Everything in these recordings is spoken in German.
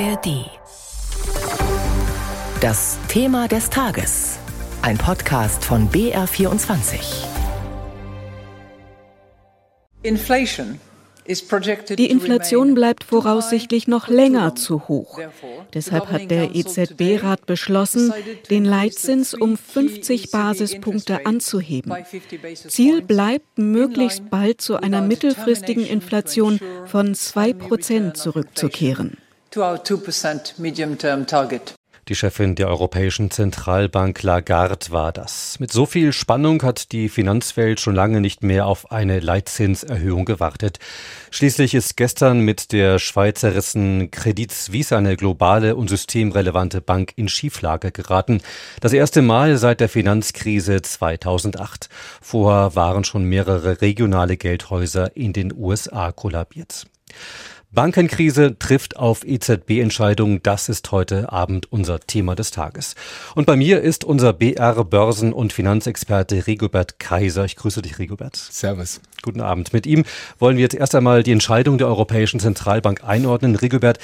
ARD. Das Thema des Tages. Ein Podcast von BR24. Inflation die Inflation bleibt voraussichtlich noch länger zu hoch. Deshalb hat der EZB-Rat beschlossen, den Leitzins um 50 Basispunkte anzuheben. Ziel bleibt, möglichst bald zu einer mittelfristigen Inflation von 2 Prozent zurückzukehren. Die Chefin der Europäischen Zentralbank Lagarde war das. Mit so viel Spannung hat die Finanzwelt schon lange nicht mehr auf eine Leitzinserhöhung gewartet. Schließlich ist gestern mit der Schweizer Rissen Credit Suisse eine globale und systemrelevante Bank in Schieflage geraten. Das erste Mal seit der Finanzkrise 2008. Vorher waren schon mehrere regionale Geldhäuser in den USA kollabiert. Bankenkrise trifft auf EZB-Entscheidungen. Das ist heute Abend unser Thema des Tages. Und bei mir ist unser BR-Börsen- und Finanzexperte Rigobert Kaiser. Ich grüße dich, Rigobert. Servus. Guten Abend. Mit ihm wollen wir jetzt erst einmal die Entscheidung der Europäischen Zentralbank einordnen. Rigobert,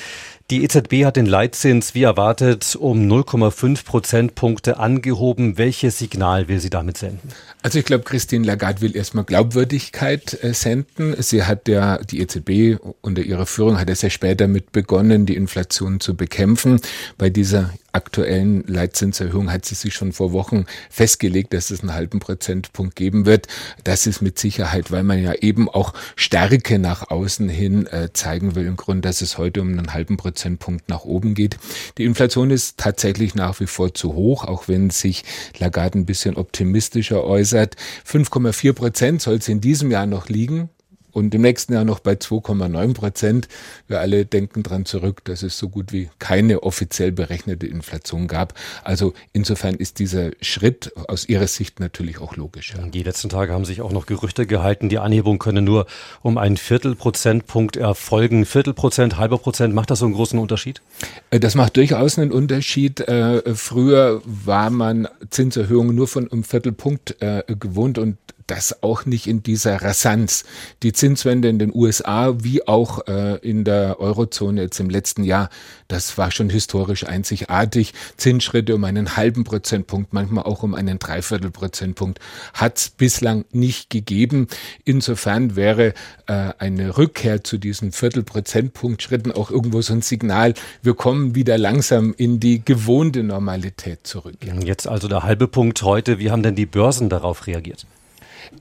die EZB hat den Leitzins wie erwartet um 0,5 Prozentpunkte angehoben. Welches Signal will sie damit senden? Also ich glaube, Christine Lagarde will erstmal Glaubwürdigkeit äh, senden. Sie hat ja, die EZB unter ihrer Führung hat ja sehr spät damit begonnen, die Inflation zu bekämpfen. Bei dieser aktuellen Leitzinserhöhung hat sie sich schon vor Wochen festgelegt, dass es einen halben Prozentpunkt geben wird. Das ist mit Sicherheit, weil man ja eben auch Stärke nach außen hin äh, zeigen will, im Grunde, dass es heute um einen halben Prozentpunkt nach oben geht. Die Inflation ist tatsächlich nach wie vor zu hoch, auch wenn sich Lagarde ein bisschen optimistischer äußert. 5,4 Prozent soll es in diesem Jahr noch liegen und im nächsten Jahr noch bei 2,9 Prozent. Wir alle denken dran zurück, dass es so gut wie keine offiziell berechnete Inflation gab. Also insofern ist dieser Schritt aus Ihrer Sicht natürlich auch logisch. Ja. Die letzten Tage haben sich auch noch Gerüchte gehalten, die Anhebung könne nur um einen Viertelprozentpunkt erfolgen. Viertelprozent, halber Prozent, macht das so einen großen Unterschied? Äh, das macht durchaus einen Unterschied. Äh, früher war man Zinserhöhungen nur von einem Viertelpunkt äh, gewohnt und das auch nicht in dieser Rasanz. Die Zinswende in den USA wie auch äh, in der Eurozone jetzt im letzten Jahr, das war schon historisch einzigartig. Zinsschritte um einen halben Prozentpunkt, manchmal auch um einen Dreiviertel Prozentpunkt hat es bislang nicht gegeben. Insofern wäre äh, eine Rückkehr zu diesen Viertelprozentpunkt Schritten auch irgendwo so ein Signal, wir kommen wieder langsam in die gewohnte Normalität zurück. Jetzt also der halbe Punkt heute. Wie haben denn die Börsen darauf reagiert?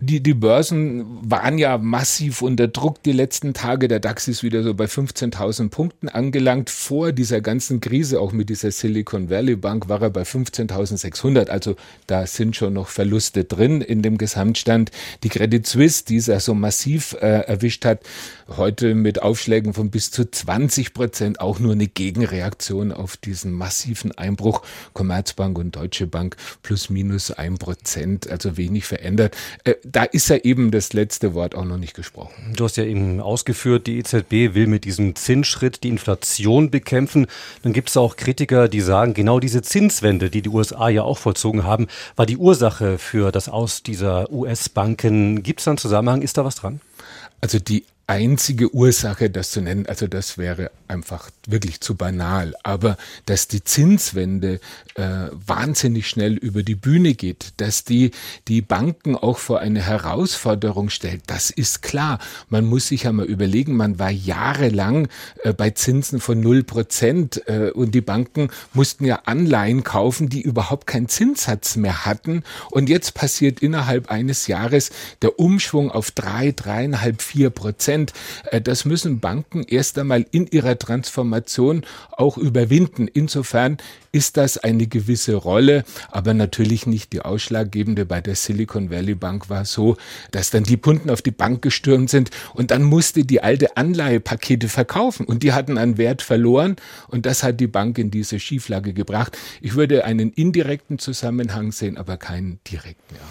Die, die Börsen waren ja massiv unter Druck die letzten Tage. Der DAX ist wieder so bei 15.000 Punkten angelangt. Vor dieser ganzen Krise, auch mit dieser Silicon Valley Bank, war er bei 15.600. Also da sind schon noch Verluste drin in dem Gesamtstand. Die Credit Suisse, die es ja so massiv äh, erwischt hat, heute mit Aufschlägen von bis zu 20 Prozent, auch nur eine Gegenreaktion auf diesen massiven Einbruch. Commerzbank und Deutsche Bank plus minus ein Prozent, also wenig verändert. Äh, da ist ja eben das letzte Wort auch noch nicht gesprochen. Du hast ja eben ausgeführt, die EZB will mit diesem Zinsschritt die Inflation bekämpfen. Dann gibt es auch Kritiker, die sagen, genau diese Zinswende, die die USA ja auch vollzogen haben, war die Ursache für das Aus dieser US-Banken. Gibt es da einen Zusammenhang? Ist da was dran? Also die einzige Ursache, das zu nennen, also das wäre einfach wirklich zu banal. Aber dass die Zinswende äh, wahnsinnig schnell über die Bühne geht, dass die die Banken auch vor eine Herausforderung stellt, das ist klar. Man muss sich ja mal überlegen, man war jahrelang äh, bei Zinsen von null Prozent äh, und die Banken mussten ja Anleihen kaufen, die überhaupt keinen Zinssatz mehr hatten. Und jetzt passiert innerhalb eines Jahres der Umschwung auf drei, dreieinhalb, vier Prozent. Prozent. Äh, das müssen Banken erst einmal in ihrer Transformation auch überwinden. Insofern ist das eine gewisse Rolle, aber natürlich nicht die ausschlaggebende. Bei der Silicon Valley Bank war so, dass dann die Kunden auf die Bank gestürmt sind und dann musste die alte Anleihepakete verkaufen und die hatten an Wert verloren und das hat die Bank in diese Schieflage gebracht. Ich würde einen indirekten Zusammenhang sehen, aber keinen direkten. Ja.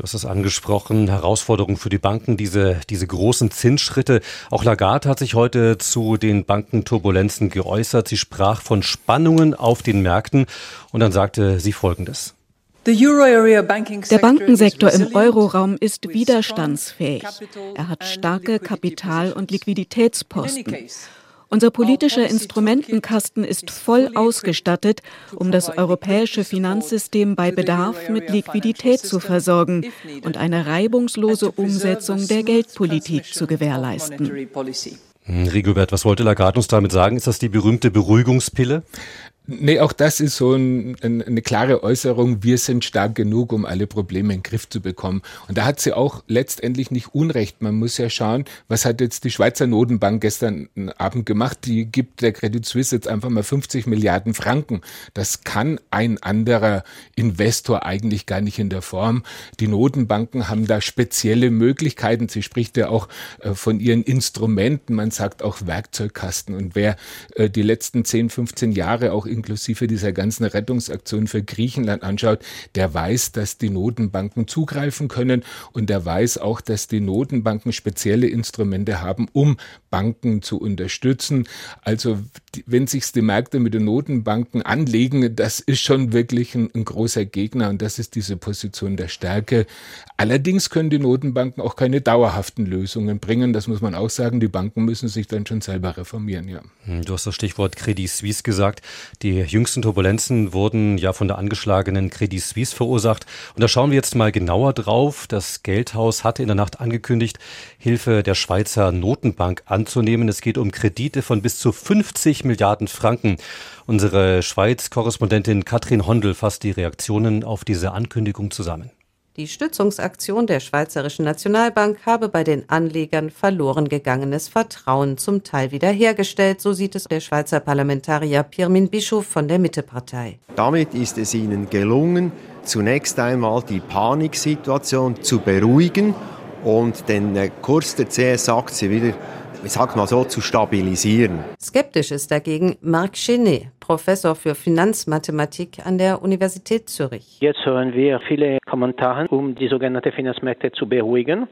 Du hast es angesprochen, Herausforderung für die Banken, diese, diese großen Zinsschritte. Auch Lagarde hat sich heute zu den Bankenturbulenzen geäußert. Sie sprach von Spannungen auf den Märkten und dann sagte sie Folgendes. Der Bankensektor im Euroraum ist widerstandsfähig. Er hat starke Kapital- und Liquiditätsposten. Unser politischer Instrumentenkasten ist voll ausgestattet, um das europäische Finanzsystem bei Bedarf mit Liquidität zu versorgen und eine reibungslose Umsetzung der Geldpolitik zu gewährleisten. Hm, Rigobert, was wollte Lagarde uns damit sagen? Ist das die berühmte Beruhigungspille? Nee, auch das ist so ein, ein, eine klare Äußerung, wir sind stark genug, um alle Probleme in den Griff zu bekommen. Und da hat sie auch letztendlich nicht Unrecht. Man muss ja schauen, was hat jetzt die Schweizer Notenbank gestern Abend gemacht? Die gibt der Credit Suisse jetzt einfach mal 50 Milliarden Franken. Das kann ein anderer Investor eigentlich gar nicht in der Form. Die Notenbanken haben da spezielle Möglichkeiten. Sie spricht ja auch äh, von ihren Instrumenten. Man sagt auch Werkzeugkasten. Und wer äh, die letzten 10, 15 Jahre auch inklusive dieser ganzen Rettungsaktion für Griechenland anschaut, der weiß, dass die Notenbanken zugreifen können und der weiß auch, dass die Notenbanken spezielle Instrumente haben, um Banken zu unterstützen. Also wenn sich die Märkte mit den Notenbanken anlegen, das ist schon wirklich ein, ein großer Gegner und das ist diese Position der Stärke. Allerdings können die Notenbanken auch keine dauerhaften Lösungen bringen. Das muss man auch sagen. Die Banken müssen sich dann schon selber reformieren, ja. Hm, du hast das Stichwort Credit Suisse gesagt. Die jüngsten Turbulenzen wurden ja von der angeschlagenen Credit Suisse verursacht. Und da schauen wir jetzt mal genauer drauf. Das Geldhaus hatte in der Nacht angekündigt, Hilfe der Schweizer Notenbank anzunehmen. Es geht um Kredite von bis zu 50 Milliarden Franken. Unsere Schweiz-Korrespondentin Katrin Hondel fasst die Reaktionen auf diese Ankündigung zusammen. Die Stützungsaktion der Schweizerischen Nationalbank habe bei den Anlegern verloren gegangenes Vertrauen zum Teil wiederhergestellt, so sieht es der Schweizer Parlamentarier Pirmin Bischof von der Mittepartei. Damit ist es ihnen gelungen, zunächst einmal die Paniksituation zu beruhigen und den äh, Kurs der CS-Aktie wieder ich sag mal so, zu stabilisieren. Skeptisch ist dagegen Marc Chenet, Professor für Finanzmathematik an der Universität Zürich. Jetzt hören wir viele Kommentare, um die sogenannten Finanzmärkte zu beruhigen.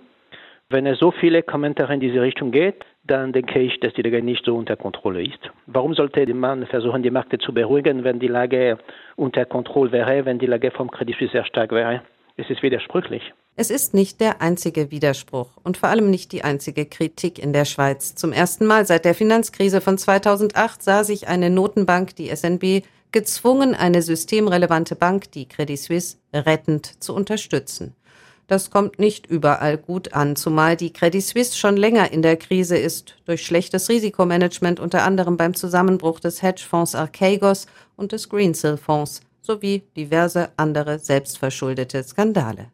Wenn es so viele Kommentare in diese Richtung geht, dann denke ich, dass die Lage nicht so unter Kontrolle ist. Warum sollte man versuchen, die Märkte zu beruhigen, wenn die Lage unter Kontrolle wäre, wenn die Lage vom Credit Suisse sehr stark wäre? Es ist widersprüchlich. Es ist nicht der einzige Widerspruch und vor allem nicht die einzige Kritik in der Schweiz. Zum ersten Mal seit der Finanzkrise von 2008 sah sich eine Notenbank, die SNB, gezwungen, eine systemrelevante Bank, die Credit Suisse, rettend zu unterstützen. Das kommt nicht überall gut an, zumal die Credit Suisse schon länger in der Krise ist, durch schlechtes Risikomanagement unter anderem beim Zusammenbruch des Hedgefonds Archegos und des Greensill-Fonds sowie diverse andere selbstverschuldete Skandale.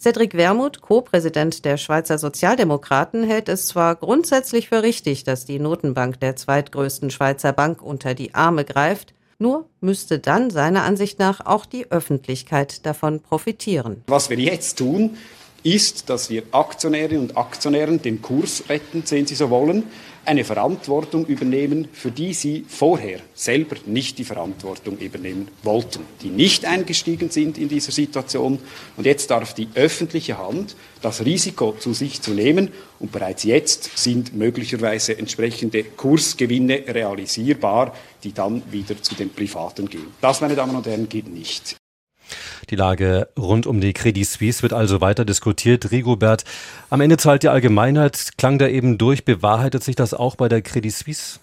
Cedric Wermuth, Co-Präsident der Schweizer Sozialdemokraten, hält es zwar grundsätzlich für richtig, dass die Notenbank der zweitgrößten Schweizer Bank unter die Arme greift, nur müsste dann seiner Ansicht nach auch die Öffentlichkeit davon profitieren. Was wir jetzt tun, ist, dass wir Aktionärinnen und Aktionären den Kurs retten, sehen Sie so wollen, eine Verantwortung übernehmen, für die sie vorher selber nicht die Verantwortung übernehmen wollten, die nicht eingestiegen sind in dieser Situation. Und jetzt darf die öffentliche Hand das Risiko zu sich zu nehmen und bereits jetzt sind möglicherweise entsprechende Kursgewinne realisierbar, die dann wieder zu den Privaten gehen. Das, meine Damen und Herren, geht nicht. Die Lage rund um die Credit Suisse wird also weiter diskutiert. Rigobert, am Ende zahlt die Allgemeinheit, klang da eben durch. Bewahrheitet sich das auch bei der Credit Suisse?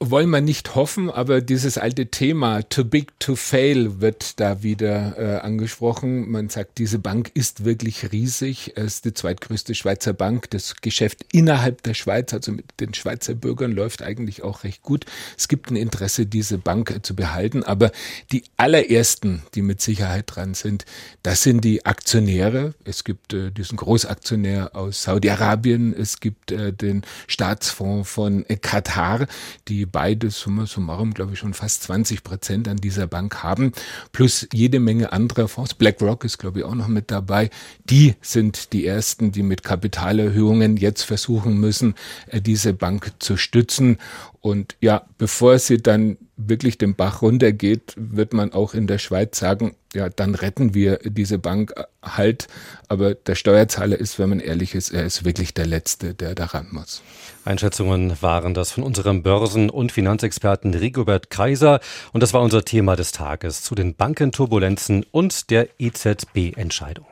Wollen wir nicht hoffen, aber dieses alte Thema too big to fail wird da wieder äh, angesprochen. Man sagt, diese Bank ist wirklich riesig. Es ist die zweitgrößte Schweizer Bank. Das Geschäft innerhalb der Schweiz, also mit den Schweizer Bürgern, läuft eigentlich auch recht gut. Es gibt ein Interesse, diese Bank äh, zu behalten. Aber die allerersten, die mit Sicherheit dran sind, das sind die Aktionäre. Es gibt äh, diesen Großaktionär aus Saudi-Arabien. Es gibt äh, den Staatsfonds von äh, Katar die beide summa summarum, glaube ich, schon fast 20 Prozent an dieser Bank haben, plus jede Menge anderer Fonds. BlackRock ist, glaube ich, auch noch mit dabei. Die sind die ersten, die mit Kapitalerhöhungen jetzt versuchen müssen, äh, diese Bank zu stützen. Und ja, bevor sie dann wirklich den Bach runtergeht, wird man auch in der Schweiz sagen, ja, dann retten wir diese Bank halt. Aber der Steuerzahler ist, wenn man ehrlich ist, er ist wirklich der Letzte, der daran muss. Einschätzungen waren das von unserem Börsen- und Finanzexperten Rigobert Kaiser. Und das war unser Thema des Tages zu den Bankenturbulenzen und der EZB-Entscheidung.